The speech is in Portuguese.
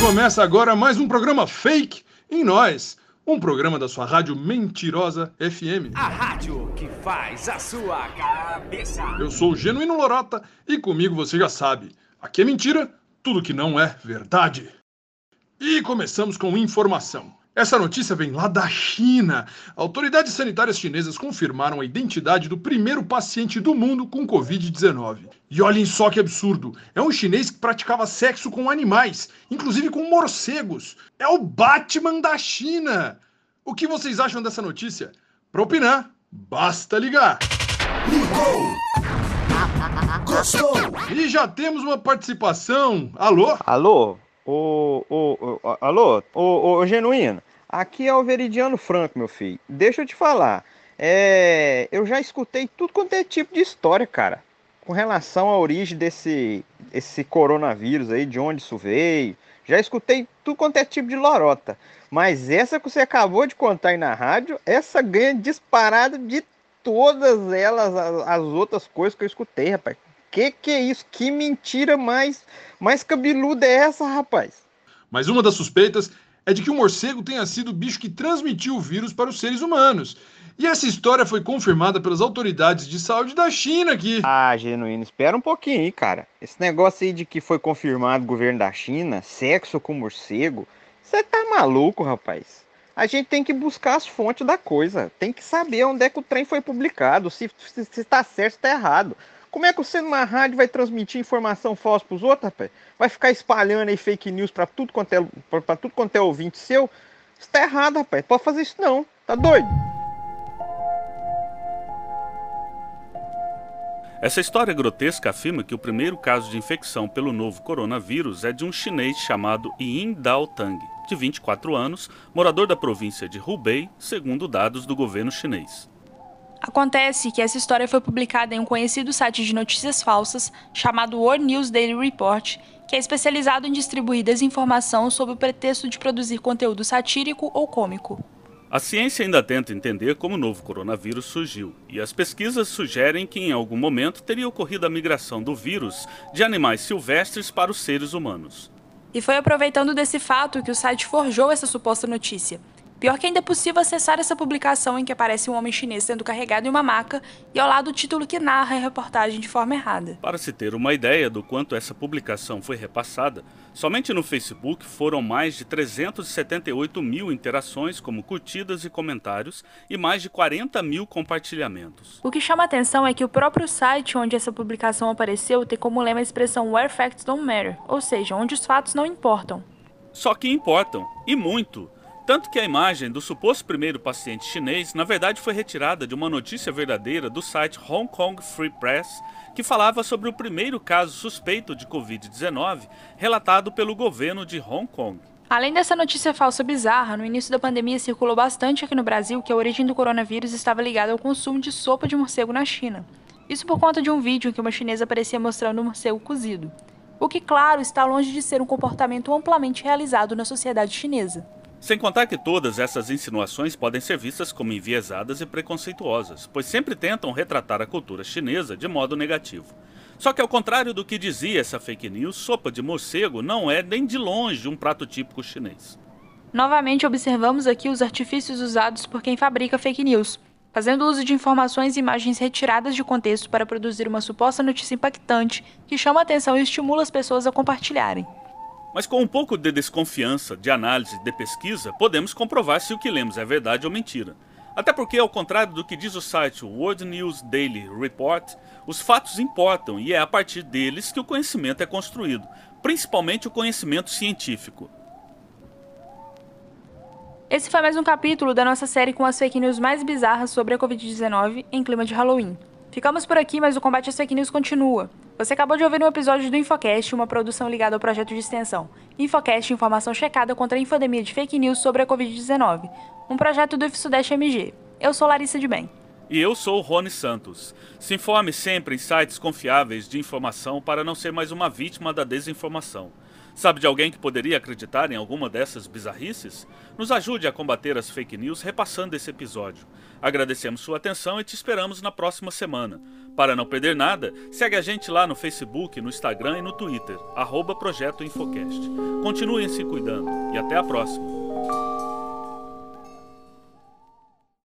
Começa agora mais um programa fake em nós. Um programa da sua rádio mentirosa FM. A rádio que faz a sua cabeça. Eu sou o Genuíno Lorota e comigo você já sabe. Aqui é mentira, tudo que não é verdade. E começamos com informação. Essa notícia vem lá da China. Autoridades sanitárias chinesas confirmaram a identidade do primeiro paciente do mundo com Covid-19. E olhem só que absurdo: é um chinês que praticava sexo com animais, inclusive com morcegos. É o Batman da China. O que vocês acham dessa notícia? Para opinar, basta ligar. Ligou! Gostou? E já temos uma participação. Alô? Alô? Ô, ô, ô, alô? Ô, ô, Genuíno, aqui é o Veridiano Franco, meu filho. Deixa eu te falar. É, eu já escutei tudo quanto é tipo de história, cara. Com relação à origem desse esse coronavírus aí, de onde isso veio. Já escutei tudo quanto é tipo de lorota. Mas essa que você acabou de contar aí na rádio, essa ganha disparado de todas elas, as, as outras coisas que eu escutei, rapaz. Que que é isso? Que mentira mais, mais cabeluda é essa, rapaz? Mas uma das suspeitas é de que o morcego tenha sido o bicho que transmitiu o vírus para os seres humanos. E essa história foi confirmada pelas autoridades de saúde da China aqui. Ah, genuíno, espera um pouquinho aí, cara. Esse negócio aí de que foi confirmado o governo da China, sexo com morcego, você tá maluco, rapaz? A gente tem que buscar as fontes da coisa. Tem que saber onde é que o trem foi publicado, se, se, se tá certo, se tá errado. Como é que você numa rádio vai transmitir informação falsa pros outros, rapaz? Vai ficar espalhando aí fake news pra tudo quanto é, tudo quanto é ouvinte seu? Isso tá errado, rapaz. Pode fazer isso não. Tá doido? Essa história grotesca afirma que o primeiro caso de infecção pelo novo coronavírus é de um chinês chamado Yin Dao Tang, de 24 anos, morador da província de Hubei, segundo dados do governo chinês. Acontece que essa história foi publicada em um conhecido site de notícias falsas chamado World News Daily Report, que é especializado em distribuir desinformação sob o pretexto de produzir conteúdo satírico ou cômico. A ciência ainda tenta entender como o novo coronavírus surgiu, e as pesquisas sugerem que em algum momento teria ocorrido a migração do vírus de animais silvestres para os seres humanos. E foi aproveitando desse fato que o site forjou essa suposta notícia, Pior que ainda é possível acessar essa publicação em que aparece um homem chinês sendo carregado em uma maca e ao lado o título que narra a reportagem de forma errada. Para se ter uma ideia do quanto essa publicação foi repassada, somente no Facebook foram mais de 378 mil interações, como curtidas e comentários, e mais de 40 mil compartilhamentos. O que chama atenção é que o próprio site onde essa publicação apareceu tem como lema a expressão Where Facts Don't Matter, ou seja, onde os fatos não importam. Só que importam, e muito. Tanto que a imagem do suposto primeiro paciente chinês, na verdade, foi retirada de uma notícia verdadeira do site Hong Kong Free Press, que falava sobre o primeiro caso suspeito de Covid-19 relatado pelo governo de Hong Kong. Além dessa notícia falsa bizarra, no início da pandemia circulou bastante aqui no Brasil que a origem do coronavírus estava ligada ao consumo de sopa de morcego na China. Isso por conta de um vídeo em que uma chinesa aparecia mostrando um morcego cozido. O que, claro, está longe de ser um comportamento amplamente realizado na sociedade chinesa. Sem contar que todas essas insinuações podem ser vistas como enviesadas e preconceituosas, pois sempre tentam retratar a cultura chinesa de modo negativo. Só que ao contrário do que dizia essa fake news, sopa de morcego não é nem de longe um prato típico chinês. Novamente observamos aqui os artifícios usados por quem fabrica fake news, fazendo uso de informações e imagens retiradas de contexto para produzir uma suposta notícia impactante que chama a atenção e estimula as pessoas a compartilharem. Mas com um pouco de desconfiança, de análise, de pesquisa, podemos comprovar se o que lemos é verdade ou mentira. Até porque, ao contrário do que diz o site World News Daily Report, os fatos importam e é a partir deles que o conhecimento é construído, principalmente o conhecimento científico. Esse foi mais um capítulo da nossa série com as fake news mais bizarras sobre a Covid-19 em clima de Halloween. Ficamos por aqui, mas o combate às fake news continua. Você acabou de ouvir um episódio do Infocast, uma produção ligada ao projeto de extensão. Infocast, informação checada contra a infodemia de fake news sobre a Covid-19. Um projeto do IFSudeste MG. Eu sou Larissa de Bem. E eu sou Rony Santos. Se informe sempre em sites confiáveis de informação para não ser mais uma vítima da desinformação. Sabe de alguém que poderia acreditar em alguma dessas bizarrices? Nos ajude a combater as fake news repassando esse episódio. Agradecemos sua atenção e te esperamos na próxima semana. Para não perder nada, segue a gente lá no Facebook, no Instagram e no Twitter, arroba Projeto Infocast. Continuem se cuidando e até a próxima.